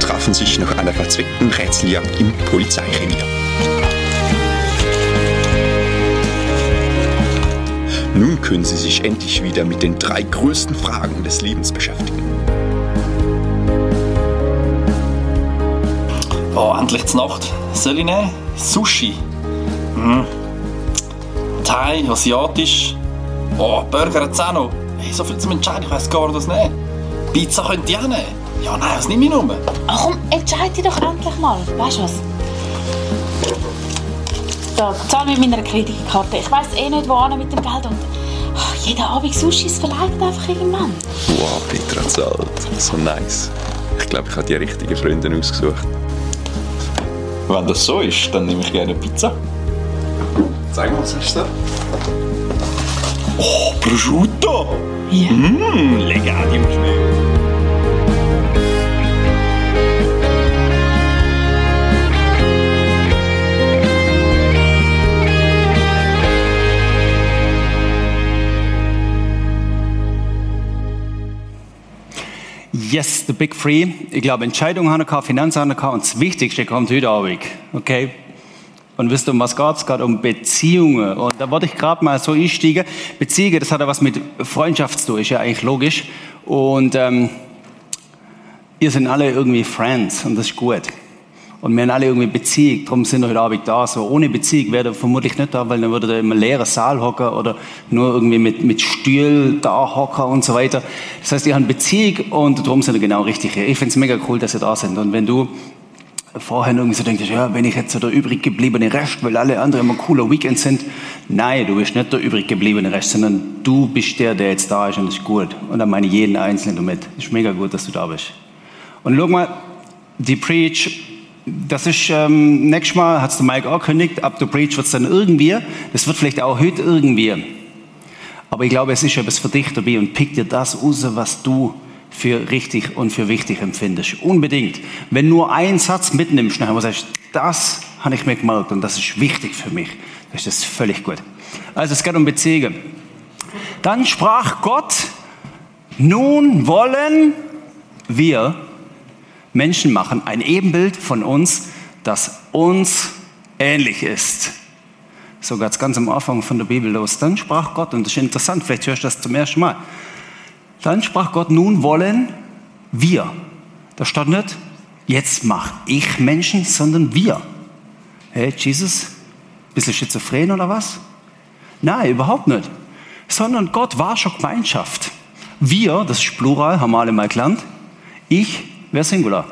trafen sich nach einer verzweckten Rätseljagd im Polizeirevier. Nun können sie sich endlich wieder mit den drei größten Fragen des Lebens beschäftigen. Oh, endlich zur Nacht. Soll ich nehmen? Sushi. Hm. Thai, asiatisch. Oh, Burger hat es auch noch. Hey, so viel zum Entscheiden, ich weiss gar nicht, was nehmen. Pizza könnt ihr auch nehmen. Ja, nein, was nehme ich nur? Ach komm, entscheide dich doch endlich mal. Weißt du was? Da, zahl mit meiner Kreditkarte. Ich weiss eh nicht, wo mit dem Geld. Und oh, jeden Abend Sushi, es verleiht einfach irgendwann. Wow, Petra zahlt. So nice. Ich glaube, ich habe die richtigen Freunde ausgesucht. Wenn das so ist, dann nehme ich gerne Pizza. Zeig mal, was hast du da? Oh, Prosciutto! Ja. Mmm, legati Yes, the big three. Ich glaube, Entscheidungen haben wir, Finanzen haben wir und das Wichtigste kommt heute Abend. Okay? Und wisst ihr, um was geht es? gerade um Beziehungen. Und da wollte ich gerade mal so einsteigen. Beziehungen, das hat ja was mit Freundschaft zu tun, ist ja eigentlich logisch. Und ähm, ihr sind alle irgendwie Friends und das ist gut. Und wir haben alle irgendwie Beziehung, darum sind wir heute Abend da. So ohne Beziehung wäre ihr vermutlich nicht da, weil dann würde ihr im leeren Saal hocken oder nur irgendwie mit, mit Stuhl da hocken und so weiter. Das heißt, ihr habt Beziehung und darum sind ihr genau richtig hier. Ich finde es mega cool, dass ihr da sind. Und wenn du vorher irgendwie so denkst, ja, wenn ich jetzt so der übrig gebliebene Rest, weil alle anderen immer cooler Weekend sind. Nein, du bist nicht der übrig gebliebene Rest, sondern du bist der, der jetzt da ist und das ist gut. Und dann meine ich jeden Einzelnen damit. Ist mega gut, dass du da bist. Und schau mal, die Preach, das ist, ähm, nächstes Mal hat es der Mike auch gekündigt, ab der Preach wird es dann irgendwie, das wird vielleicht auch heute irgendwie. Aber ich glaube, es ist etwas für dich dabei und pick dir das raus, was du für richtig und für wichtig empfindest. Unbedingt. Wenn nur ein Satz mitnimmst, nachher sagst, das habe ich mir gemerkt und das ist wichtig für mich, dann ist das völlig gut. Also es geht um Beziehungen. Dann sprach Gott, nun wollen wir Menschen machen, ein Ebenbild von uns, das uns ähnlich ist. So ganz, ganz am Anfang von der Bibel los. Dann sprach Gott, und das ist interessant, vielleicht hörst du das zum ersten Mal. Dann sprach Gott, nun wollen wir. Da stand nicht, jetzt mach ich Menschen, sondern wir. Hey, Jesus, bisschen schizophren oder was? Nein, überhaupt nicht. Sondern Gott war schon Gemeinschaft. Wir, das ist Plural, haben alle mal gelernt. Ich wäre Singular.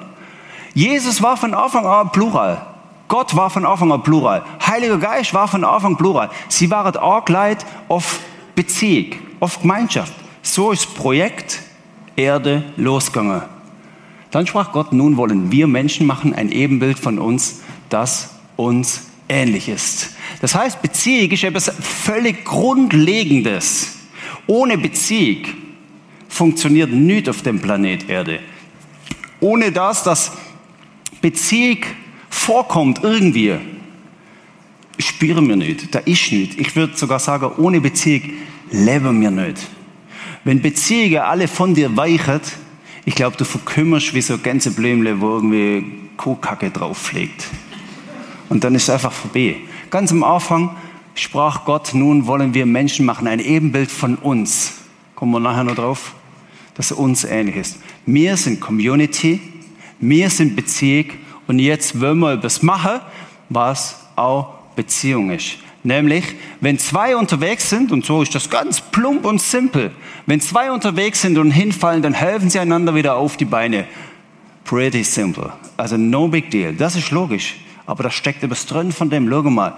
Jesus war von Anfang an Plural. Gott war von Anfang an Plural. Heiliger Geist war von Anfang an Plural. Sie waren leid auf Beziehung, auf Gemeinschaft. So ist Projekt Erde losgegangen. Dann sprach Gott, nun wollen wir Menschen machen, ein Ebenbild von uns, das uns ähnlich ist. Das heißt, Beziehung ist etwas völlig Grundlegendes. Ohne Beziehung funktioniert nichts auf dem Planet Erde. Ohne das, dass Beziehung vorkommt irgendwie, spüren wir nicht. Da ist nicht. Ich würde sogar sagen, ohne Beziehung leben wir nicht. Wenn Beziehungen alle von dir weichen, ich glaube, du verkümmerst wie so Gänseblümle, wo irgendwie Kuhkacke drauf liegt. Und dann ist es einfach vorbei. Ganz am Anfang sprach Gott, nun wollen wir Menschen machen, ein Ebenbild von uns. Kommen wir nachher noch drauf, dass er uns ähnlich ist. Wir sind Community, wir sind Beziehung und jetzt wollen wir etwas machen, was auch Beziehung ist. Nämlich, wenn zwei unterwegs sind, und so ist das ganz plump und simpel, wenn zwei unterwegs sind und hinfallen, dann helfen sie einander wieder auf die Beine. Pretty simple. Also no big deal. Das ist logisch. Aber da steckt etwas drin von dem, schau mal,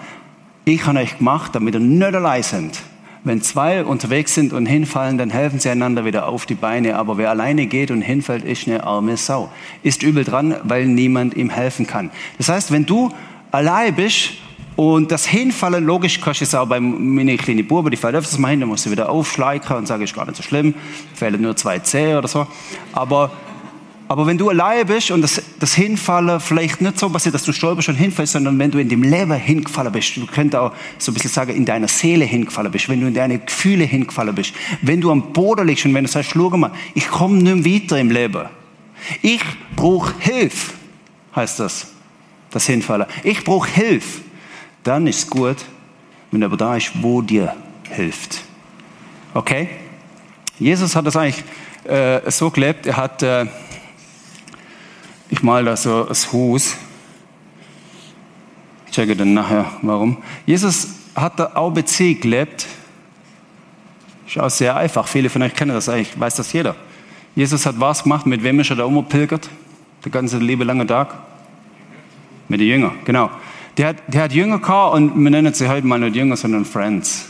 ich habe euch gemacht, damit ihr nicht allein sind. Wenn zwei unterwegs sind und hinfallen, dann helfen sie einander wieder auf die Beine. Aber wer alleine geht und hinfällt, ist eine arme Sau. Ist übel dran, weil niemand ihm helfen kann. Das heißt, wenn du allein bist und das Hinfallen, logisch, kannst du es auch bei meinen kleinen Buben, die fallen öfters mal hin, dann musst du wieder aufschleichen und sagen, ist gar nicht so schlimm, fällen nur zwei Zähne oder so. Aber, aber wenn du allein bist und das, das Hinfallen vielleicht nicht so passiert, dass du stolperst und hinfällst, sondern wenn du in dem Leben hingefallen bist, du könntest auch so ein bisschen sagen, in deiner Seele hingefallen bist, wenn du in deine Gefühle hingefallen bist, wenn du am Boden liegst und wenn du sagst, schau mal, ich komme nicht mehr weiter im Leben, Ich brauche Hilfe, heißt das, das Hinfallen. Ich brauche Hilfe. Dann ist es gut, wenn aber da ist, wo dir hilft. Okay? Jesus hat das eigentlich äh, so gelebt, er hat, äh, ich mal da so das Haus, ich checke dann nachher, warum. Jesus hat auch ABC gelebt, ist auch sehr einfach. Viele von euch kennen das eigentlich, weiß das jeder. Jesus hat was gemacht, mit wem ist er da umgepilgert? Der ganze liebe lange Tag? Mit den Jüngern, genau. Der hat, der hat Jünger gehabt und wir nennen sie heute mal nicht Jünger, sondern Friends.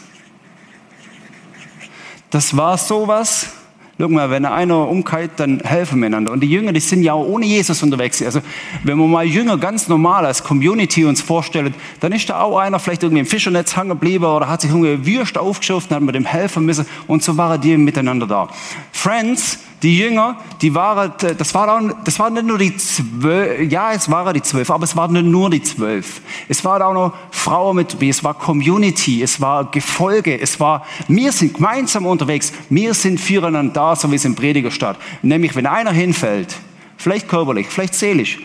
Das war sowas, Schau mal, wenn einer umkehrt, dann helfen wir einander. Und die Jünger, die sind ja auch ohne Jesus unterwegs. Also, wenn wir mal Jünger ganz normal als Community uns vorstellen, dann ist da auch einer vielleicht irgendwie im Fischernetz hängen geblieben oder hat sich irgendwie Würst aufgeschafft und hat mit dem helfen müssen. Und so waren die miteinander da. Friends, die Jünger, die waren, das, war auch, das waren nicht nur die zwölf, ja, es waren die zwölf, aber es waren nicht nur die zwölf. Es waren auch noch Frauen mit es war Community, es war Gefolge, es war, wir sind gemeinsam unterwegs, wir sind füreinander da, so wie es im Prediger steht. Nämlich, wenn einer hinfällt, vielleicht körperlich, vielleicht seelisch,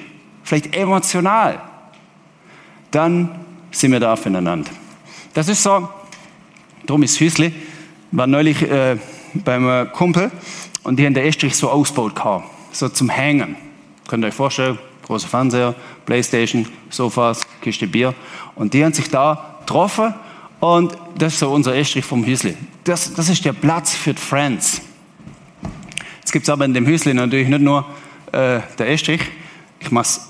vielleicht emotional, dann sind wir da füreinander. Das ist so, darum ist Hüsli, war neulich äh, beim Kumpel, und die haben den Estrich so ausgebaut gehabt, so zum Hängen. Könnt ihr euch vorstellen, großer Fernseher, Playstation, Sofas, Kiste Bier. Und die haben sich da getroffen und das ist so unser Estrich vom Hüsli. Das, das ist der Platz für die Friends. Jetzt gibt es aber in dem Hüsli natürlich nicht nur äh, der Estrich. Ich mach's,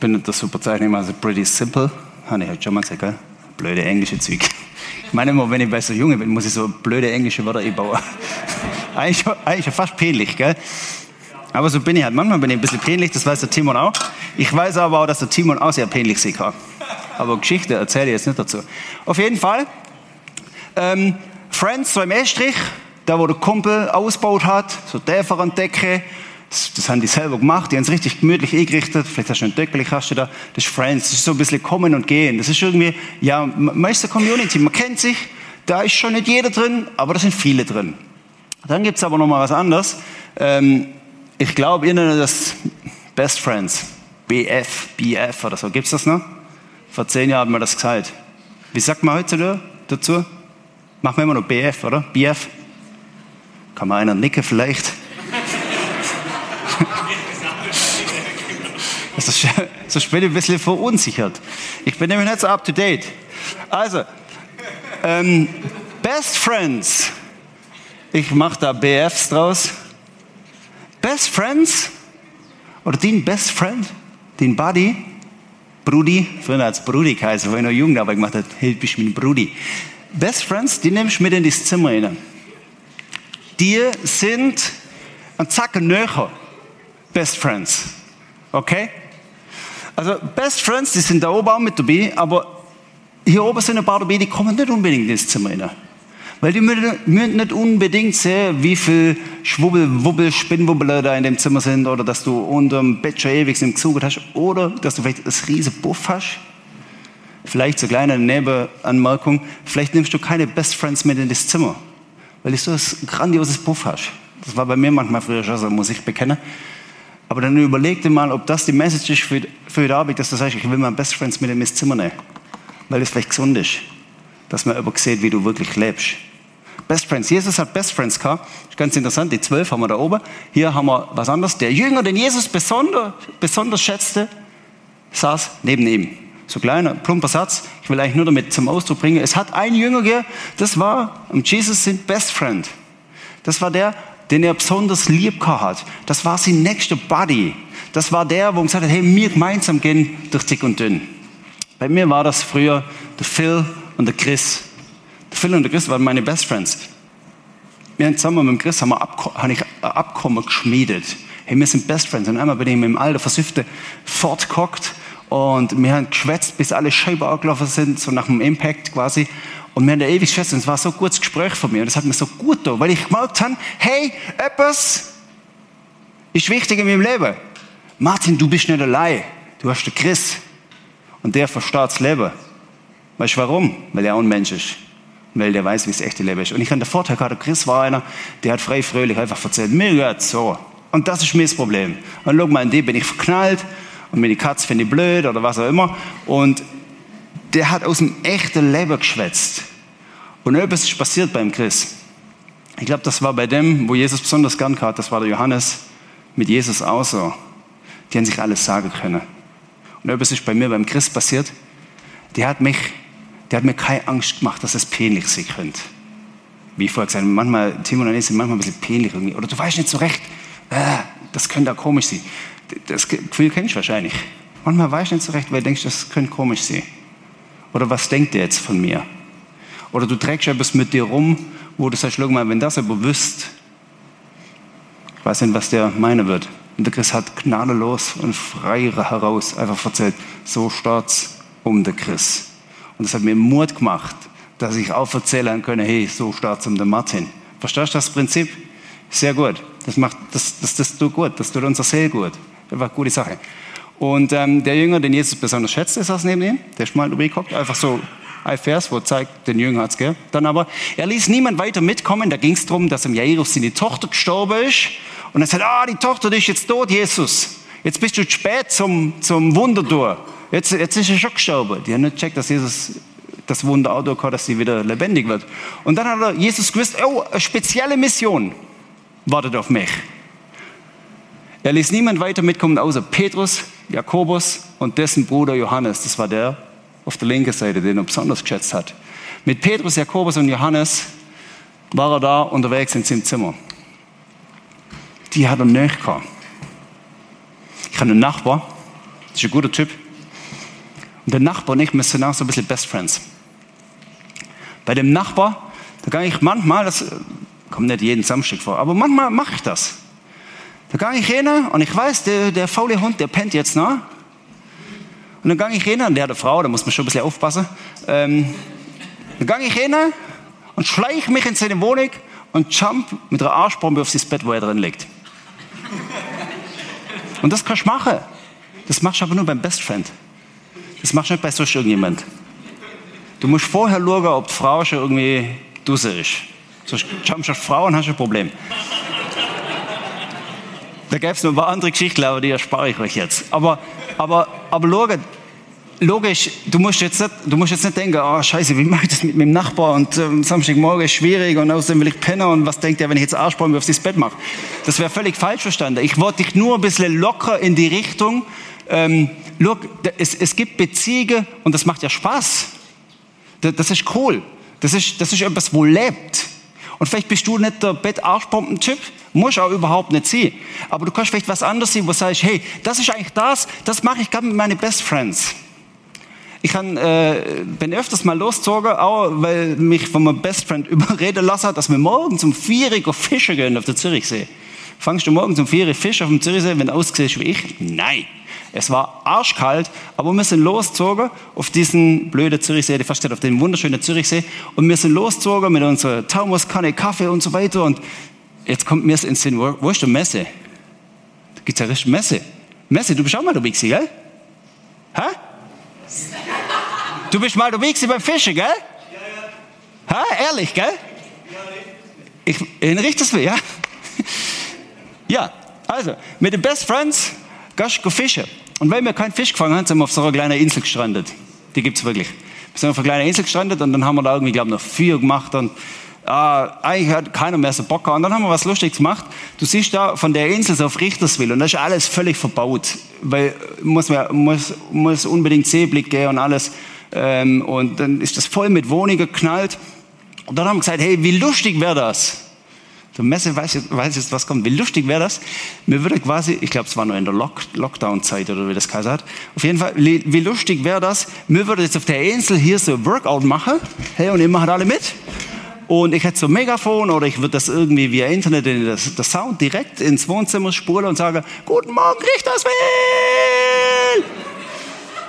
bin nicht das super Zeichen, also pretty simple. Habe ich halt schon mal gesagt, gell? Blöde englische Zeug. Ich meine immer, wenn ich bei so Jungen bin, muss ich so blöde englische Wörter einbauen. eigentlich, eigentlich fast peinlich, gell? Aber so bin ich halt. Manchmal bin ich ein bisschen peinlich, das weiß der Timon auch. Ich weiß aber auch, dass der Timon auch sehr peinlich sein kann. Aber Geschichte erzähle ich jetzt nicht dazu. Auf jeden Fall, ähm, Friends, so im Estrich, da wo der Kumpel ausgebaut hat, so Däfer an Decke, das, das, haben die selber gemacht, die haben es richtig gemütlich eingerichtet. Vielleicht hast du einen Deckel, hast du da. Das ist Friends, das ist so ein bisschen kommen und gehen. Das ist irgendwie, ja, man ist eine Community, man kennt sich. Da ist schon nicht jeder drin, aber da sind viele drin. Dann gibt es aber noch mal was anderes. Ähm, ich glaube, ihr nennt das Best Friends. BF, BF oder so. Gibt es das noch? Vor zehn Jahren hat man das gesagt. Wie sagt man heute dazu? Machen wir immer noch BF, oder? BF? Kann man einer nicken vielleicht? Das bin ich ein bisschen verunsichert. Ich bin nämlich nicht so up to date. Also, ähm, Best Friends ich mache da BFs draus. Best Friends? Oder dein Best Friend? Dein Buddy? Brudi? Früher es Brudi geheißen, weil ich noch gemacht habe. Hey, bist du mein Brudi. Best Friends, die nimmst du mit in das Zimmer rein. Die sind ein Zacken näher. Best Friends. Okay? Also, Best Friends, die sind da oben auch mit dabei, aber hier oben sind ein paar dabei, die kommen nicht unbedingt in das Zimmer rein. Weil die müssen nicht unbedingt sehen, wie viel Schwubbel, Wubbel, Spinnwubbel da in dem Zimmer sind oder dass du unter dem Bett schon ewig im Zug hast oder dass du vielleicht das riesen Buff hast. Vielleicht so kleine Nebenanmerkung, vielleicht nimmst du keine Best Friends mit in das Zimmer, weil du so ein grandioses Buff hast. Das war bei mir manchmal früher schon so, muss ich bekennen. Aber dann überleg dir mal, ob das die Message ist für, für die Arbeit, dass du sagst, ich will meine Best Friends mit in das Zimmer nehmen. Weil das vielleicht gesund ist. Dass man aber sieht, wie du wirklich lebst. Best Friends. Jesus hat Best Friends gehabt. Ist ganz interessant. Die zwölf haben wir da oben. Hier haben wir was anderes. Der Jünger, den Jesus besonders, besonders schätzte, saß neben ihm. So kleiner, plumper Satz. Ich will eigentlich nur damit zum Ausdruck bringen. Es hat einen Jünger gegeben, das war, und Jesus sind Best Friend. Das war der, den er besonders lieb hat. Das war sein nächster Buddy. Das war der, wo er gesagt hat, hey, wir gemeinsam gehen durch dick und dünn. Bei mir war das früher der Phil und der Chris. Phil und der Chris waren meine Best Friends. Wir haben zusammen mit dem Chris haben wir habe ich ein Abkommen geschmiedet. Hey, wir sind Best Friends. Und einmal bin ich mit dem alten Versüfte fortgehockt und wir haben geschwätzt, bis alle Scheiben angelaufen sind, so nach dem Impact quasi. Und wir haben da ewig geschwätzt und es war so ein gutes Gespräch von mir. Und das hat mir so gut getan, weil ich gemerkt habe, hey, etwas ist wichtig in meinem Leben. Martin, du bist nicht allein. Du hast den Chris. Und der versteht das Leben. Weißt du warum? Weil er auch ein Mensch ist weil der weiß, wie es echte Leben ist. Und ich hatte den Vorteil gehabt, Chris war einer, der hat frei fröhlich einfach erzählt, mir geht's so. Und das ist mir das Problem. Und schau mal, in die bin ich verknallt und meine Katze finde ich blöd oder was auch immer. Und der hat aus dem echten Leben geschwätzt. Und etwas ist passiert beim Chris. Ich glaube, das war bei dem, wo Jesus besonders gern hat, das war der Johannes mit Jesus auch so. Die haben sich alles sagen können. Und etwas ist bei mir beim Chris passiert. Der hat mich, der hat mir keine Angst gemacht, dass es peinlich sein könnte. Wie ich vorher gesagt habe, manchmal, Timon und ich sind manchmal ein bisschen peinlich irgendwie. Oder du weißt nicht so recht, äh, das könnte auch komisch sein. Das Gefühl kenne ich wahrscheinlich. Manchmal weiß ich nicht so recht, weil du denkst, das könnte komisch sein. Oder was denkt ihr jetzt von mir? Oder du trägst etwas mit dir rum, wo du sagst, schau mal, wenn das aber wüsst, ich weiß nicht, was der meinen wird. Und der Chris hat gnadenlos und frei heraus einfach erzählt, so steht's um den Chris. Und das hat mir Mut gemacht, dass ich auch erzählen kann, hey, so steht's um den Martin. Verstehst du das Prinzip? Sehr gut. Das macht, das, das, das tut gut. Das tut unser Seel gut. Eine gute Sache. Und ähm, der Jünger, den Jesus besonders schätzt, ist das neben ihm. Der ist mal geguckt, einfach so ein Vers, wo zeigt, den Jünger hat's, gell? Dann aber, er ließ niemand weiter mitkommen. Da ging es darum, dass im Jairus seine Tochter gestorben ist. Und er sagt, ah, die Tochter, die ist jetzt tot, Jesus. Jetzt bist du zu spät zum, zum Wunder durch. Jetzt, jetzt ist er schon gestorben. Die haben nicht gecheckt, dass Jesus das Wunder auch durch hat, dass sie wieder lebendig wird. Und dann hat er Jesus gewusst, oh, eine spezielle Mission wartet auf mich. Er ließ niemand weiter mitkommen, außer Petrus, Jakobus und dessen Bruder Johannes. Das war der auf der linken Seite, den er besonders geschätzt hat. Mit Petrus, Jakobus und Johannes war er da unterwegs in seinem Zimmer. Die hat er nicht gehabt. Ich habe einen Nachbar, das ist ein guter Typ. Und der Nachbar und ich, wir sind auch so ein bisschen Best Friends. Bei dem Nachbar, da kann ich manchmal, das kommt nicht jeden Samstag vor, aber manchmal mache ich das. Da gehe ich hin und ich weiß, der, der faule Hund, der pennt jetzt noch. Und dann gehe ich hin, und der hat eine Frau, da muss man schon ein bisschen aufpassen. Ähm, dann gehe ich hin und schleiche mich in seine Wohnung und jump mit einer Arschbombe auf das Bett, wo er drin liegt. Und das kannst du machen. Das machst du aber nur beim Best Friend. Das machst du nicht bei sonst irgendjemand. Du musst vorher schauen, ob die Frau schon irgendwie dusse ist. Sonst jumpst du auf die Frau und hast ein Problem. Da gäbe es noch ein paar andere Geschichten, aber die erspare ich euch jetzt. Aber, aber, aber schaut, logisch, du musst jetzt nicht, du musst jetzt nicht denken, oh, scheiße, wie mache ich das mit meinem Nachbar und ähm, Samstagmorgen ist schwierig und außerdem will ich pennen und was denkt er, wenn ich jetzt Arschbäume auf das Bett mache? Das wäre völlig falsch verstanden. Ich wollte dich nur ein bisschen locker in die Richtung, ähm, look, es, es gibt Beziehungen und das macht ja Spaß. Das, das ist cool. Das ist, das ist etwas, wo lebt. Und vielleicht bist du nicht der Bett-Arschbomben-Typ, muss auch überhaupt nicht sein. Aber du kannst vielleicht was anderes sehen, wo du sagst, hey, das ist eigentlich das, das mache ich gerade mit meinen Best Friends. Ich kann, äh, bin öfters mal losgezogen, auch weil mich von meinem Best Friend überreden lassen hat, dass wir morgen zum Vieriger fischen gehen auf der Zürichsee. Fangst du morgen zum Vieriger Fisch auf dem Zürichsee, wenn du aussiehst wie ich? Nein. Es war arschkalt, aber wir sind losgezogen auf diesen blöden Zürichsee, fast auf den wunderschönen Zürichsee. Und wir sind losgezogen mit unserer Thermoskanne, Kaffee und so weiter. Und jetzt kommt mir ins Sinn, wo, ist die Messe? Da gibt es ja richtig Messe. Messe, du bist auch mal dabei gewesen, gell? Hä? Du bist mal dabei gewesen beim Fischen, gell? Ja, ja. Hä? Ehrlich, gell? Ja, ich, das mir, ja? Ja, also, mit den Best Friends gehst du fischen. Und weil wir keinen Fisch gefangen haben, sind wir auf so einer kleinen Insel gestrandet. Die gibt es wirklich. Wir sind auf einer kleinen Insel gestrandet und dann haben wir da irgendwie, glaube ich, noch vier gemacht und äh, eigentlich hat keiner mehr so Bock gehabt. Und dann haben wir was Lustiges gemacht. Du siehst da von der Insel so auf Richterswil und da ist alles völlig verbaut. Weil muss, man, muss, muss unbedingt Seeblick gehen und alles. Ähm, und dann ist das voll mit Wohnungen geknallt. Und dann haben wir gesagt, hey, wie lustig wäre das? Der Messe weiß jetzt, weiß jetzt, was kommt. Wie lustig wäre das? Mir würde quasi, ich glaube, es war noch in der Lock Lockdown-Zeit oder wie das Kaiser hat. Auf jeden Fall, wie lustig wäre das? Mir würde jetzt auf der Insel hier so ein Workout machen. Hey, und ihr macht alle mit. Und ich hätte so ein Megafon oder ich würde das irgendwie via Internet, in das, das Sound direkt ins Wohnzimmer spulen und sagen, Guten Morgen, Richterswil!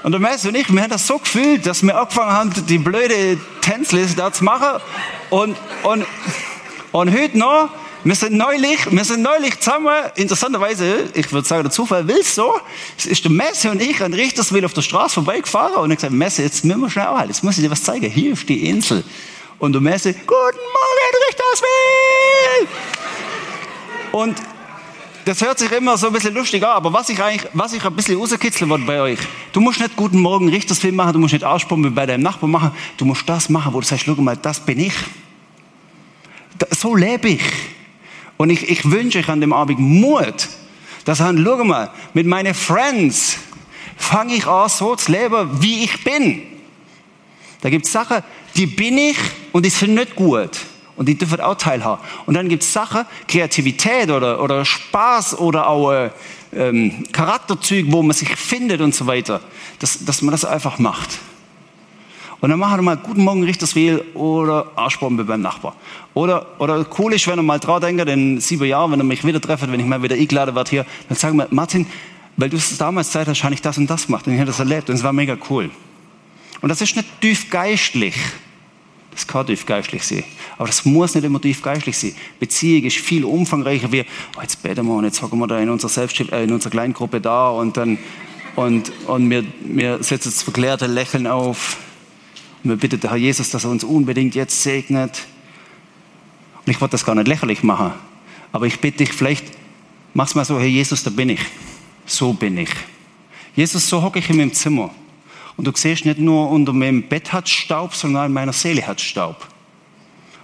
Und der Messe und ich, wir haben das so gefühlt, dass wir angefangen haben, die blöde Tänzliste da zu machen. Und, und, und heute noch, wir sind neulich, wir sind neulich zusammen, interessanterweise, ich würde sagen, der Zufall will es so, es ist der Messe und ich an Richterswil auf der Straße vorbeigefahren und ich gesagt, Messe, jetzt müssen wir schnell anhalten, jetzt muss ich dir was zeigen, hier ist die Insel. Und der Messe, guten Morgen, Richterswil! Und das hört sich immer so ein bisschen lustig an, aber was ich eigentlich, was ich ein bisschen rauskitzeln wollte bei euch, du musst nicht Guten Morgen Richtersfilm machen, du musst nicht Arschbombe bei deinem Nachbarn machen, du musst das machen, wo du sagst, schau mal, das bin ich. so lebe ich. Und ich, ich wünsche euch an dem Abend Mut, dass sagen, schau mal, mit meinen Friends fange ich an, so zu leben, wie ich bin. Da gibt es Sachen, die bin ich und die sind nicht gut. Und die dürfen auch teilhaben. Und dann gibt es Sachen, Kreativität oder, oder Spaß oder auch äh, ähm, Charakterzüge, wo man sich findet und so weiter, dass, dass man das einfach macht. Und dann machen wir mal Guten Morgen Richterswil oder Arschbombe beim Nachbar. Oder, oder cool ist, wenn er mal dran denkt, in sieben Jahren, wenn er mich wieder trefft, wenn ich mal wieder eingeladen werde hier, dann sagen wir, Martin, weil du es damals Zeit hast, habe ich das und das gemacht und ich habe das erlebt und es war mega cool. Und das ist nicht tief geistlich. Das kann tief geistlich sein. Aber das muss nicht immer tief geistlich sein. Beziehung ist viel umfangreicher wie, oh, jetzt beten wir und jetzt hocken wir da in unserer, Selbst äh, in unserer Kleingruppe da und dann, und, und wir, wir setzen das verklärte Lächeln auf. Und wir bitten den Herr Jesus, dass er uns unbedingt jetzt segnet. Und ich wollte das gar nicht lächerlich machen. Aber ich bitte dich, vielleicht mach's mal so, Herr Jesus, da bin ich. So bin ich. Jesus, so hocke ich in meinem Zimmer. Und du siehst nicht nur unter meinem Bett hat Staub, sondern in meiner Seele hat Staub.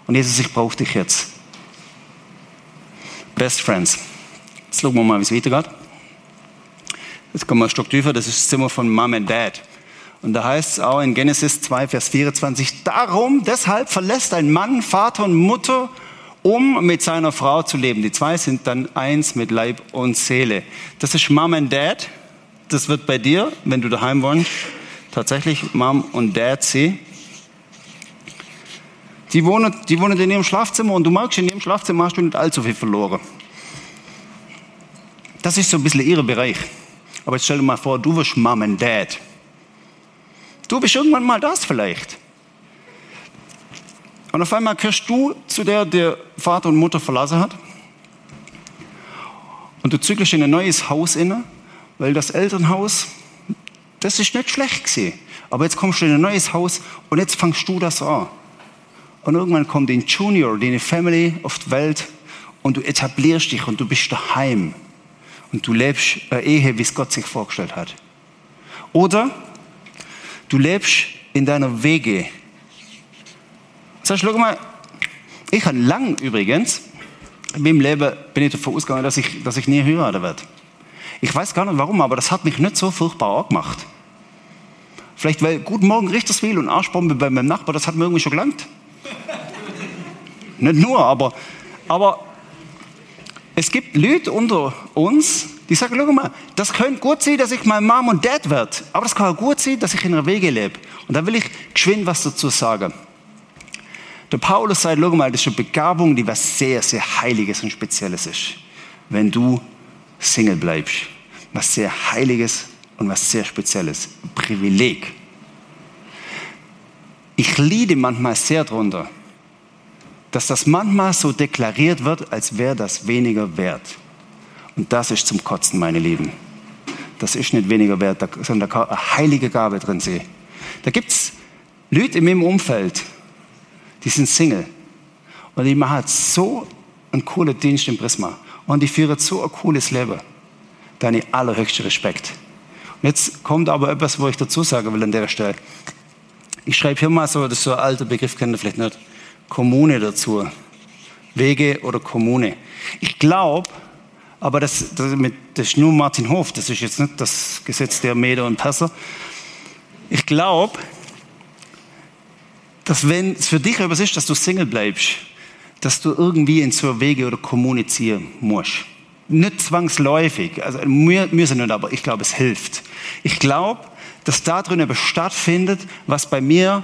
Und Jesus, ich brauche dich jetzt. Best Friends. Jetzt schauen wir mal, wie es weitergeht. Jetzt kommen wir ein Stück tiefer. Das ist das Zimmer von Mom und Dad. Und da heißt es auch in Genesis 2, Vers 24, darum, deshalb verlässt ein Mann Vater und Mutter, um mit seiner Frau zu leben. Die zwei sind dann eins mit Leib und Seele. Das ist Mom und Dad. Das wird bei dir, wenn du daheim wohnst, tatsächlich Mom und Dad sie. Die wohnen, die wohnen in ihrem Schlafzimmer und du merkst, in ihrem Schlafzimmer hast du nicht allzu viel verloren. Das ist so ein bisschen ihr Bereich. Aber jetzt stell dir mal vor, du wirst Mom und Dad. Du bist irgendwann mal das vielleicht. Und auf einmal gehörst du zu der, der Vater und Mutter verlassen hat. Und du zügelst in ein neues Haus inne, weil das Elternhaus das ist nicht schlecht gewesen. Aber jetzt kommst du in ein neues Haus und jetzt fangst du das an. Und irgendwann kommt ein Junior, deine Family auf die Welt und du etablierst dich und du bist daheim. Und du lebst eine Ehe, wie es Gott sich vorgestellt hat. Oder du lebst in deiner Wege. Sag, schau mal, ich habe lang übrigens, in meinem Leben bin ich davon ausgegangen, dass ich, dass ich nie heiraten werde. Ich weiß gar nicht warum, aber das hat mich nicht so furchtbar angemacht. Vielleicht, weil Guten Morgen Richterswil und Arschbombe bei meinem Nachbar, das hat mir irgendwie schon gelangt. Nicht nur, aber, aber es gibt Leute unter uns, die sagen, schau mal, das könnte gut sein, dass ich mein Mom und Dad werde, aber das kann auch gut sein, dass ich in einer Wege lebe. Und da will ich geschwind was dazu sagen. Der Paulus sagt, schau mal, das ist eine Begabung, die was sehr, sehr Heiliges und Spezielles ist, wenn du Single bleibst. Was sehr Heiliges und was sehr Spezielles. Ein Privileg. Ich liebe manchmal sehr darunter, dass das manchmal so deklariert wird, als wäre das weniger wert. Und das ist zum Kotzen, meine Lieben. Das ist nicht weniger wert, sondern da kann eine heilige Gabe drin sehen. Da gibt es Leute in meinem Umfeld, die sind Single. Und die machen so einen coolen Dienst im Prisma. Und die führen so ein cooles Leben. Deine allerhöchste Respekt. Jetzt kommt aber etwas, wo ich dazu sagen will an der Stelle. Ich schreibe hier mal so, das ist so ein alter Begriff, kennt ihr vielleicht nicht, Kommune dazu. Wege oder Kommune. Ich glaube, aber das, das, mit, das ist nur Martin Hof, das ist jetzt nicht das Gesetz der Meder und Perser. Ich glaube, dass wenn es für dich etwas ist, dass du Single bleibst, dass du irgendwie in so Wege oder Kommune ziehen musst. Nicht zwangsläufig, also müssen nicht, aber ich glaube, es hilft. Ich glaube, dass da drin etwas stattfindet, was bei mir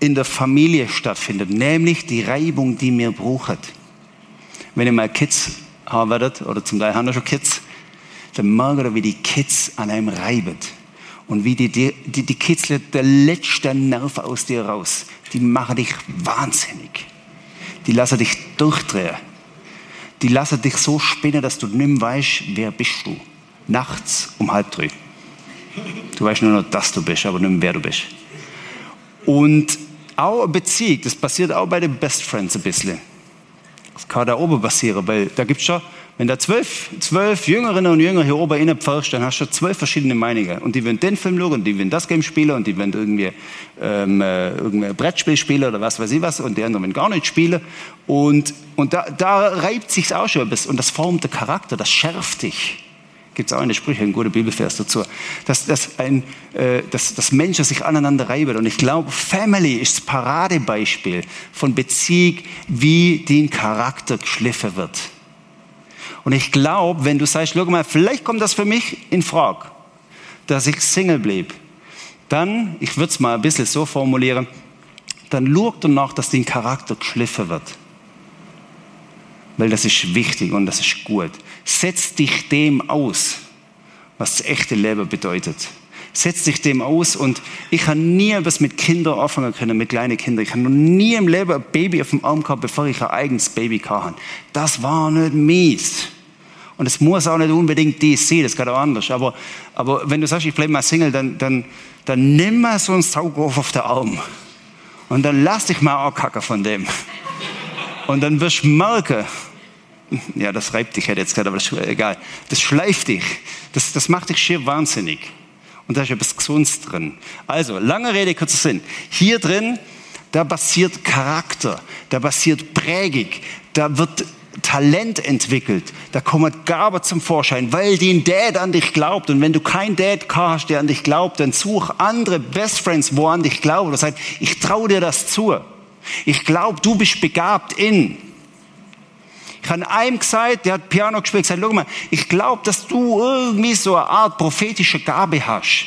in der Familie stattfindet, nämlich die Reibung, die mir braucht. Wenn ihr mal Kids werdet, oder zum Teil haben wir schon Kids, dann merkt ihr, wie die Kids an einem reiben. Und wie die, die, die, die der letzte Nerv aus dir raus. Die machen dich wahnsinnig. Die lassen dich durchdrehen die lassen dich so spinnen, dass du nicht mehr weißt, wer bist du. Nachts um halb drei. Du weißt nur noch, dass du bist, aber nicht mehr, wer du bist. Und auch Beziehung, das passiert auch bei den Best Friends ein bisschen. Das kann da oben passieren, weil da gibt es schon Wenn da zwölf, zwölf Jüngerinnen und Jünger hier oben innen pfirst, dann hast du zwölf verschiedene Meinungen. Und die wollen den Film schauen, und die wollen das Game spielen, und die wollen irgendwie, ähm, äh, irgendwie ein Brettspiel spielen oder was weiß ich was, und die anderen wollen gar nicht spielen. Und, und da, da reibt sich's auch schon etwas, und das formt den Charakter, das schärft dich. Gibt es auch eine Sprüche, ein guter Bibelvers dazu. Dass, dass, ein, äh, dass, dass Menschen sich aneinander reiben. Und ich glaube, Family ist das Paradebeispiel von Beziehung, wie den Charakter geschliffen wird. Und ich glaube, wenn du sagst, schau mal, vielleicht kommt das für mich in Frage, dass ich Single blieb, dann, ich würde es mal ein bisschen so formulieren, dann schaut danach, dass dein Charakter geschliffen wird. Weil das ist wichtig und das ist gut. Setz dich dem aus, was das echte Leben bedeutet. Setz dich dem aus und ich habe nie etwas mit Kindern anfangen können, mit kleinen Kindern. Ich habe noch nie im Leben ein Baby auf dem Arm gehabt, bevor ich ein eigenes Baby hatte. Das war nicht mies. Und es muss auch nicht unbedingt dies sein, das geht auch anders. Aber, aber wenn du sagst, ich bleibe mal Single, dann, dann, dann nimm mal so einen Saugrof auf den Arm. Und dann lass dich mal ankacken von dem. Und dann wirst du merken, ja, das reibt dich, hätte jetzt gesagt, aber das egal. Das schleift dich. Das, das macht dich schier wahnsinnig. Und da ist etwas Gesundes drin. Also, lange Rede, kurzer Sinn. Hier drin, da passiert Charakter, da passiert Prägung, da wird Talent entwickelt. Da kommt Gabe zum Vorschein, weil dein Dad an dich glaubt. Und wenn du keinen Dad hast, der an dich glaubt, dann such andere Best Friends, wo an dich glauben. Das heißt, ich traue dir das zu. Ich glaube, du bist begabt in. Ich habe einem gesagt, der hat Piano gespielt, gesagt, schau mal, ich glaube, dass du irgendwie so eine Art prophetische Gabe hast.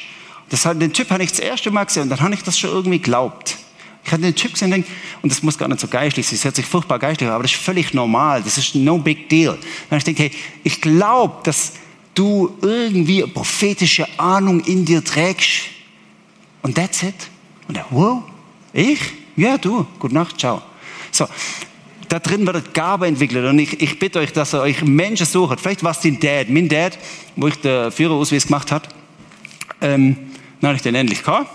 Das hat, den Typ habe ich das erste Mal gesehen und dann habe ich das schon irgendwie geglaubt. Ich hatte den Typ gesehen und, und das muss gar nicht so geistlich sein, es hört sich furchtbar geistlich aber das ist völlig normal, das ist no big deal. Dann ich denke, hey, ich glaube, dass du irgendwie eine prophetische Ahnung in dir trägst. Und that's it. Und er, wow, ich? Ja, du, gute Nacht, ciao. So, da drin wird Gabe entwickelt. Und ich, ich bitte euch, dass ihr euch Menschen sucht. Vielleicht war es dein Dad. Mein Dad, wo ich den Führerausweis gemacht habe, ähm, dann ich den endlich gehabt.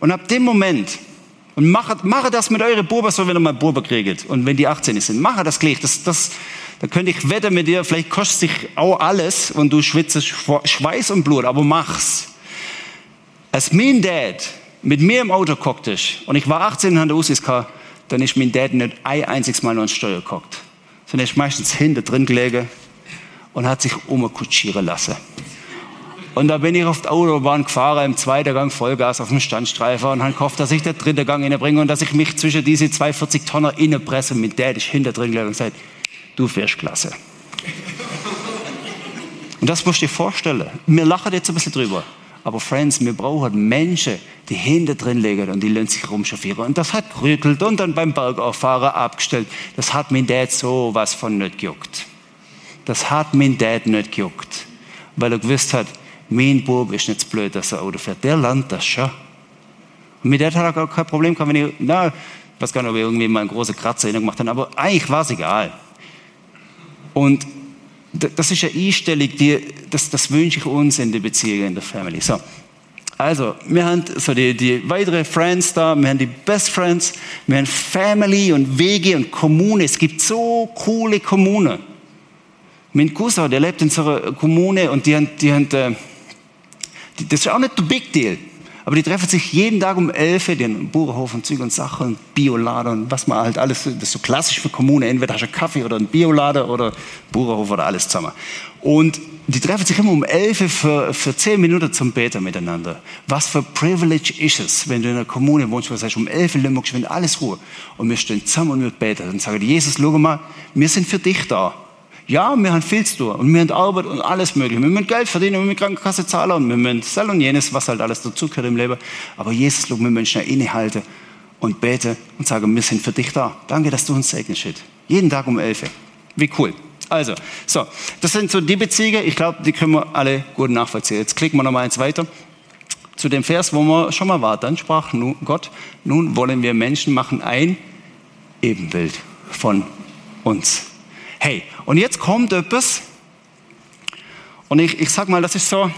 Und ab dem Moment, und mache, mache das mit euren Buben so, wenn ihr mal Buben kriegt. Und wenn die 18 sind, mache das gleich. Das, das, da könnte ich wetten mit dir, vielleicht kostet sich auch alles und du schwitzt Schweiß und Blut, aber mach's. Als mein Dad mit mir im Auto guckte und ich war 18 und hatte Usis gehabt, dann ist mein Dad nicht ein einziges Mal noch ins Steuer geguckt. Sondern er ist meistens hinter drin gelegen und hat sich umkutschieren lassen. Und da bin ich auf der Autobahn gefahren, im zweiten Gang Vollgas auf dem Standstreifer und habe gehofft, dass ich den dritten Gang innebringe und dass ich mich zwischen diese 42 Tonner innenpresse. Mit der ist hinter drin gelegen und gesagt, du fährst klasse. Und das musst du dir vorstellen. Wir lachen jetzt ein bisschen drüber. Aber Friends, wir brauchen Menschen, die hinter drin liegen und die lassen sich rumchauffieren. Und das hat gerüttelt und dann beim Bergauffahren abgestellt. Das hat mein Dad so was von nicht gejuckt. Das hat mein Dad nicht gejuckt. Weil er gewusst hat, mein Bub ist nicht so blöd, dass er Auto fährt. Der lernt das schon. Und mit der hat er gar kein Problem gehabt, wenn ich, na, ich weiß gar nicht, ob ich irgendwie mal einen großen Kratzer gemacht habe, aber eigentlich war es egal. Und das ist eine Einstellung, die, das, das wünsche ich uns in der Beziehung, in der Family. So. Also, wir haben so die, die weitere Friends da, wir haben die Best Friends, wir haben Family und Wege und Kommune. Es gibt so coole Kommunen. Mein Cousin, der lebt in so einer Kommune und die haben, die haben äh, das ist auch nicht der Big Deal. Aber die treffen sich jeden Tag um 11 Uhr, die haben einen Bauernhof und Zeug und Sachen und und was man halt alles, das ist so klassisch für Kommune, entweder hast du einen Kaffee oder einen Biolader oder Bauernhof oder alles zusammen. Und die treffen sich immer um 11 Uhr für, für 10 Minuten zum Beten miteinander. Was für Privilege ist es, wenn du in einer Kommune wohnst, wo du sagst, um 11 Uhr limmerst, wenn alles Ruhe. Und wir stehen zusammen und wir beten und sagen, Jesus, schau mal, wir sind für dich da. Ja, wir haben viel zu tun und wir haben Arbeit und alles Mögliche. Wir müssen Geld verdienen, wir müssen Krankenkasse zahlen und wir müssen das und jenes, was halt alles dazugehört im Leben. Aber Jesus, wir müssen schnell innehalten und beten und sagen, wir sind für dich da. Danke, dass du uns segnest. Jeden Tag um 11 Uhr. Wie cool. Also, so, das sind so die Beziehungen. Ich glaube, die können wir alle gut nachvollziehen. Jetzt klicken wir noch mal eins weiter zu dem Vers, wo wir schon mal waren. Dann sprach Gott, nun wollen wir Menschen machen ein Ebenbild von uns. Hey, und jetzt kommt etwas, und ich, ich sag mal, das ist so,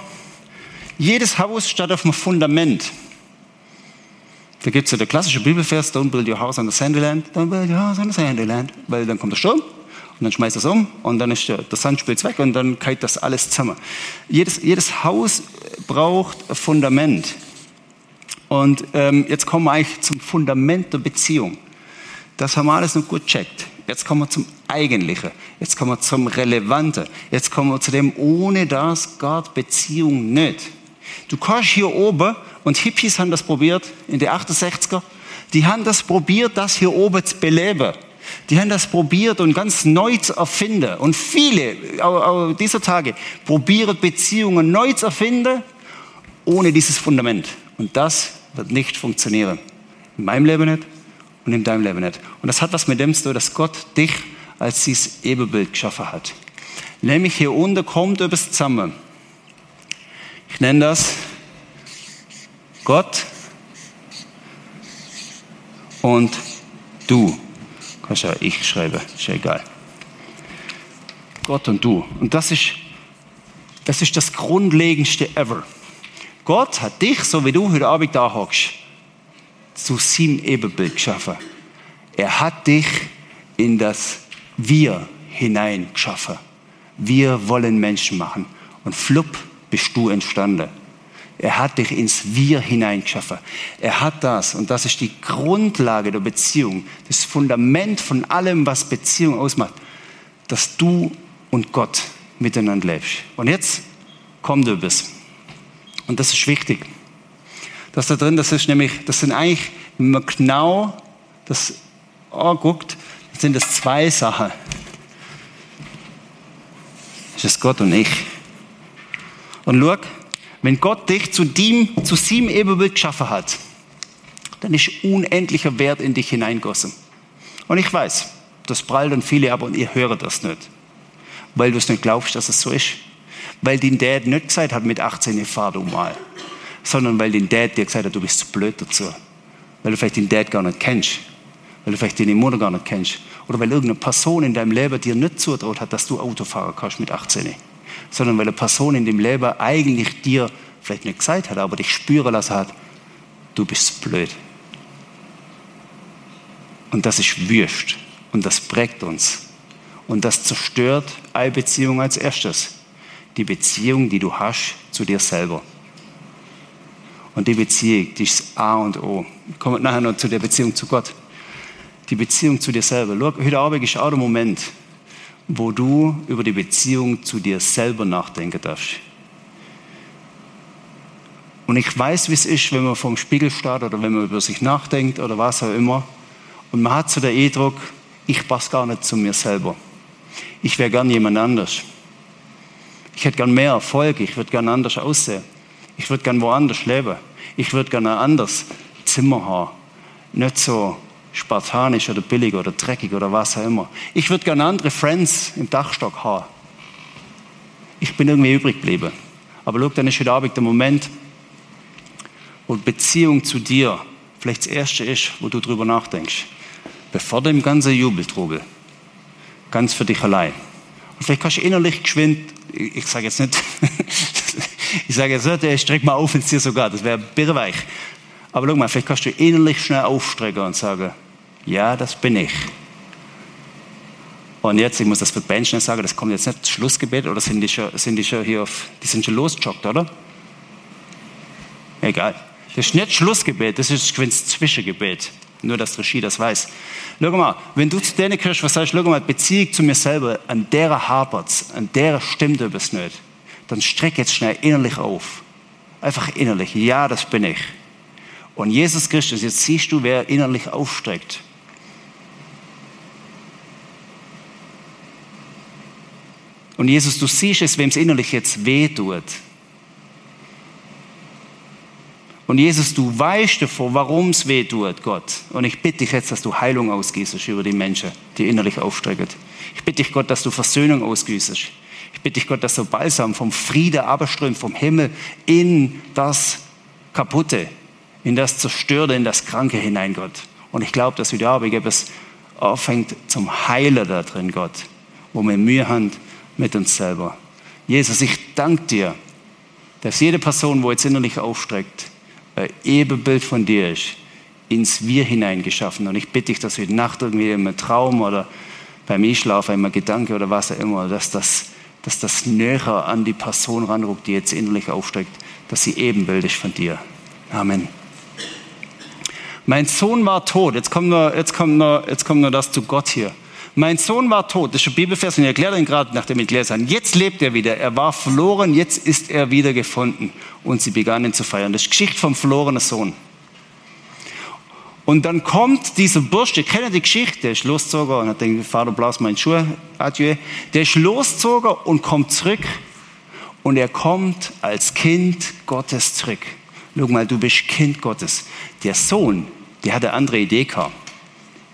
jedes Haus steht auf einem Fundament. Da gibt es ja der klassische Bibelvers, don't build your house on the sandy land, don't build your house on the sandy land, weil dann kommt der Sturm Und dann schmeißt es um und dann ist der, Sandspilz weg und dann kalt das alles zusammen. Jedes, jedes Haus braucht ein Fundament. Und ähm, jetzt kommen wir eigentlich zum Fundament der Beziehung. Das haben wir alles noch gut checkt. Jetzt kommen wir zum Eigentlichen. Jetzt kommen wir zum Relevanten. Jetzt kommen wir zu dem, ohne das Gott Beziehung nicht. Du kannst hier oben, und Hippies haben das probiert in den 68er, die haben das probiert, das hier oben zu beleben. Die haben das probiert und ganz neu zu erfinden. Und viele dieser Tage probieren Beziehungen neu zu erfinden, ohne dieses Fundament. Und das wird nicht funktionieren. In meinem Leben nicht und in deinem Leben nicht. Und das hat was mit dem zu tun, dass Gott dich als dieses Ebenbild geschaffen hat. Nämlich hier unten kommt etwas zusammen. Ich nenne das Gott und du. Kannst ja ich schreiben, ist ja egal. Gott und du. Und das ist, das ist das Grundlegendste ever. Gott hat dich, so wie du heute Abend da hockst, zu seinem Ebenbild geschaffen. Er hat dich in das Wir hinein geschaffen. Wir wollen Menschen machen. Und flupp bist du entstanden. Er hat dich ins Wir hineingeschaffen. Er hat das, und das ist die Grundlage der Beziehung, das Fundament von allem, was Beziehung ausmacht, dass du und Gott miteinander lebst. Und jetzt kommt etwas. Und das ist wichtig. Das da drin, das ist nämlich, das sind eigentlich, wenn man genau das anguckt, sind das zwei Sachen. Das ist Gott und ich. Und schau, wenn Gott dich zu dem, zu seinem Ebenbild geschaffen hat, dann ist unendlicher Wert in dich hineingossen. Und ich weiß, das prallt dann viele ab und ihr hört das nicht. Weil du es nicht glaubst, dass es so ist. Weil dein Dad nicht gesagt hat, mit 18 fahr du mal. Sondern weil dein Dad dir gesagt hat, du bist zu blöd dazu. Weil du vielleicht den Dad gar nicht kennst. Weil du vielleicht deine Mutter gar nicht kennst. Oder weil irgendeine Person in deinem Leben dir nicht zutraut hat, dass du Auto fahren kannst mit 18 sondern weil eine Person in dem Leben eigentlich dir vielleicht nicht gesagt hat, aber dich spüren lassen hat, du bist blöd. Und das ist Wüst und das prägt uns. Und das zerstört eine Beziehung als erstes. Die Beziehung, die du hast zu dir selber. Und die Beziehung, die ist A und O. Kommt nachher noch zu der Beziehung zu Gott. Die Beziehung zu dir selber. Schau, heute Abend ist auch der Moment, wo du über die Beziehung zu dir selber nachdenken darfst. Und ich weiß, wie es ist, wenn man vom Spiegel steht oder wenn man über sich nachdenkt oder was auch immer. Und man hat so den Eindruck, ich passe gar nicht zu mir selber. Ich wäre gern jemand anders. Ich hätte gern mehr Erfolg, ich würde gern anders aussehen. Ich würde gern woanders leben. Ich würde gern ein anderes Zimmer haben. Nicht so spartanisch oder billig oder dreckig oder was auch immer. Ich würde gerne andere Friends im Dachstock haben. Ich bin irgendwie übrig geblieben. Aber schau, dann ist heute Abend der Moment, wo Beziehung zu dir vielleicht das Erste ist, wo du drüber nachdenkst. Bevor dem ganzen Jubeltrubel. Ganz für dich allein. Und vielleicht kannst du innerlich geschwind, ich sage jetzt nicht, ich sage jetzt nicht, ich streck mal auf ins dir sogar, das wäre birrweich. Aber schau mal, vielleicht kannst du innerlich schnell aufstrecken und sagen, ja, das bin ich. Und jetzt, ich muss das für Band schnell sagen, das kommt jetzt nicht das Schlussgebet, oder sind die schon, sind die schon hier auf, die sind schon losgejoggt, oder? Egal. Das ist nicht Schlussgebet, das ist das Zwischengebet. Nur, dass Regie das weiß. Schau mal, wenn du zu denen gehörst, was sagst, schau mal, Beziehung zu mir selber, an derer hapert's, an derer stimmt etwas nicht, dann streck jetzt schnell innerlich auf. Einfach innerlich. Ja, das bin ich. Und Jesus Christus, jetzt siehst du, wer innerlich aufstreckt. Und Jesus, du siehst es, wem es innerlich jetzt weh tut. Und Jesus, du weißt davor, warum es weh tut, Gott. Und ich bitte dich jetzt, dass du Heilung ausgießt über die Menschen, die innerlich aufstrecken. Ich bitte dich, Gott, dass du Versöhnung ausgießt. Ich bitte dich, Gott, dass du Balsam vom Friede abströmt, vom Himmel in das Kaputte, in das Zerstörte, in das Kranke hinein, Gott. Und ich glaube, dass Abend etwas anfängt zum Heilen da drin, Gott, wo wir Mühe haben mit uns selber. Jesus, ich danke dir, dass jede Person, wo jetzt innerlich aufstreckt, ein Ebenbild von dir ist, ins Wir hineingeschaffen. Und ich bitte dich, dass heute Nacht irgendwie im Traum oder beim Einschlafen immer Gedanke oder was auch immer, dass das, dass das näher an die Person ranruckt, die jetzt innerlich aufsteigt, dass sie ebenbildlich von dir. Amen. Mein Sohn war tot. Jetzt kommt nur, jetzt kommt nur, jetzt kommt nur das zu Gott hier. Mein Sohn war tot. Das ist ein Bibelvers und ich erkläre ihn gerade, nachdem ich gelesen habe. Jetzt lebt er wieder. Er war verloren, jetzt ist er wieder gefunden. Und sie begannen zu feiern. Das ist Geschichte vom verlorenen Sohn. Und dann kommt dieser Bursch, ihr die Geschichte, der ist losgezogen und hat den Vater blaus meinen Schuh, adieu. Der ist losgezogen und kommt zurück. Und er kommt als Kind Gottes zurück. Schau mal, du bist Kind Gottes. Der Sohn, der hat eine andere Idee gehabt.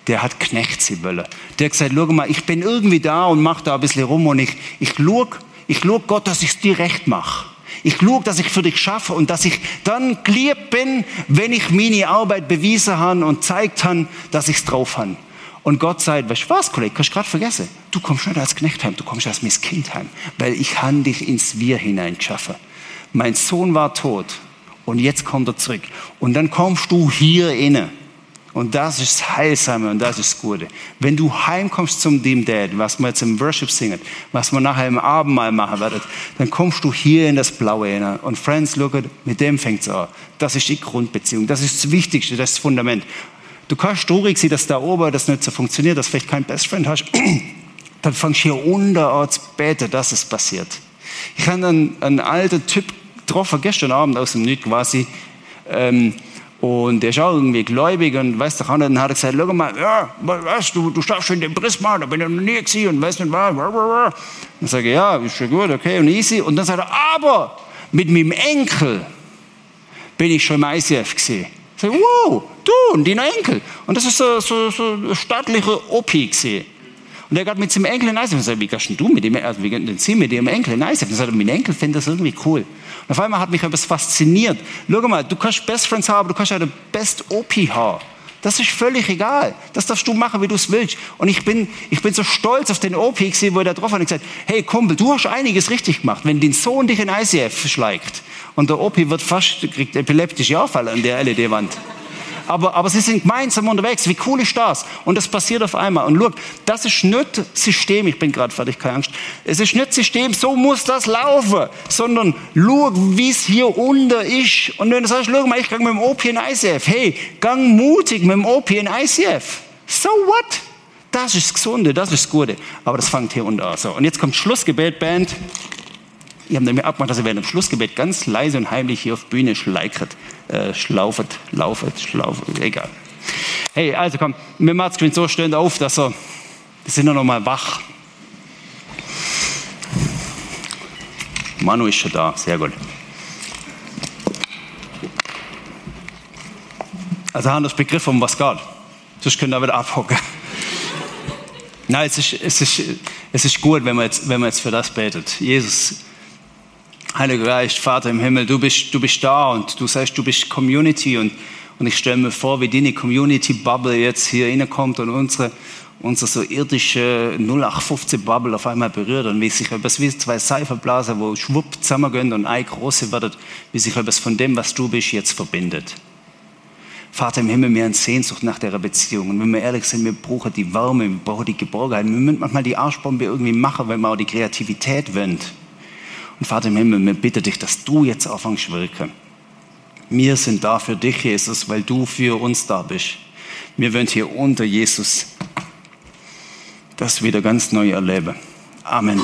Der hat Knechtswille. Der hat gesagt, schau mal, ich bin irgendwie da und mache da ein bisschen rum und ich, ich schaue ich schau Gott, dass ich es dir recht mache. Ich schaue, dass ich für dich schaffe und dass ich dann geliebt bin, wenn ich meine Arbeit bewiesen habe und zeigt habe, dass ich es drauf habe. Und Gott sagt, weißt du was, Kollege, kannst du gerade vergessen. Du kommst nicht als Knecht heim, du kommst als mein Kind heim, weil ich habe dich ins Wir hineingeschaffen. Mein Sohn war tot und jetzt kommt er zurück. Und dann kommst du hier inne. Und das ist das Heilsame und das ist das Gute. Wenn du heimkommst zum dem Dad, was wir jetzt im Worship singen, was wir nachher im Abendmahl machen werden, dann kommst du hier in das Blaue hinein. Und Friends, look at, mit dem fängt es an. Das ist die Grundbeziehung. Das ist das Wichtigste, das ist das Fundament. Du kannst traurig sein, dass da oben das nicht so funktioniert, dass vielleicht keinen Best Friend hast. dann fangst du hier unter an zu beten, dass es passiert. Ich habe einen, einen alten Typ getroffen, gestern Abend aus dem Nied quasi, ähm, und der ist auch irgendwie gläubig und weiß doch auch nicht, dann hat er gesagt, schau mal, ja, weißt du, du stehst schon dem Prisma, da bin ich noch nie gewesen und weiß nicht was. Dann sage ich, ja, ist schon gut, okay, und easy. Und dann sagt er, aber mit meinem Enkel bin ich schon im ICF gesehen. Ich sage, wow, du und dein Enkel. Und das ist so, so, so ein staatlicher Opi gesehen. Und er geht mit seinem Enkel in ICF. Ich sage, wie gehst du mit dem, also wie gehen Sie mit dem Enkel in? Dann sagt er, mein Enkel findet das irgendwie cool. Und auf einmal hat mich etwas fasziniert. Schau mal, du kannst Best Friends haben, du kannst ja den Best OP haben. Das ist völlig egal. Das darfst du machen, wie du es willst. Und ich bin, ich bin so stolz auf den OP, gesehen, wo er da drauf hat und gesagt, hey Kumpel, du hast einiges richtig gemacht. Wenn dein Sohn dich in ICF schlägt und der OP wird fast, kriegt epileptische Anfall an der LED-Wand aber, aber sie sind gemeinsam unterwegs. Wie cool ist das? Und das passiert auf einmal. Und schau, das ist nicht System, ich bin gerade fertig, keine Angst. Es ist nicht System, so muss das laufen, sondern schau, wie es hier unten ist. Und wenn du sagst, schau mal, ich gehe mit dem OP in ICF. Hey, gang mutig mit dem OP in ICF. So what? Das ist das Gesunde, das ist das Gute. Aber das fängt hier unten an. So, und jetzt kommt Schlussgebet, Band. Ich habe mir abgemacht, dass ihr während dem Schlussgebet ganz leise und heimlich hier auf Bühne schleichert, äh, schlaufet, laufet, egal. Hey, also komm, wir machen so stehend auf, dass er, wir sind noch mal wach. Manu ist schon da, sehr gut. Also haben das Begriff, um was geht. Sonst könnt ihr wieder abhocken. Nein, es ist, es, ist, es ist gut, wenn man, jetzt, wenn man jetzt für das betet. Jesus, Heiliger Geist, Vater im Himmel, du bist, du bist da und du sagst, du bist Community und, und ich stelle mir vor, wie deine Community-Bubble jetzt hier reinkommt und unsere, unsere so irdische 0815-Bubble auf einmal berührt und wie sich etwas wie zwei Seifenblasen, wo schwupp zusammengehen und ein große wird, wie sich etwas von dem, was du bist, jetzt verbindet. Vater im Himmel, wir haben Sehnsucht nach der Beziehung. Und wenn wir ehrlich sind, wir brauchen die Wärme, wir brauchen die Geborgenheit. Wir müssen manchmal die Arschbombe irgendwie machen, weil man auch die Kreativität wünscht. Und Vater im Himmel, wir bitten dich, dass du jetzt anfängst wirken. Wir sind da für dich, Jesus, weil du für uns da bist. Wir wollen hier unter Jesus das wieder ganz neu erleben. Amen.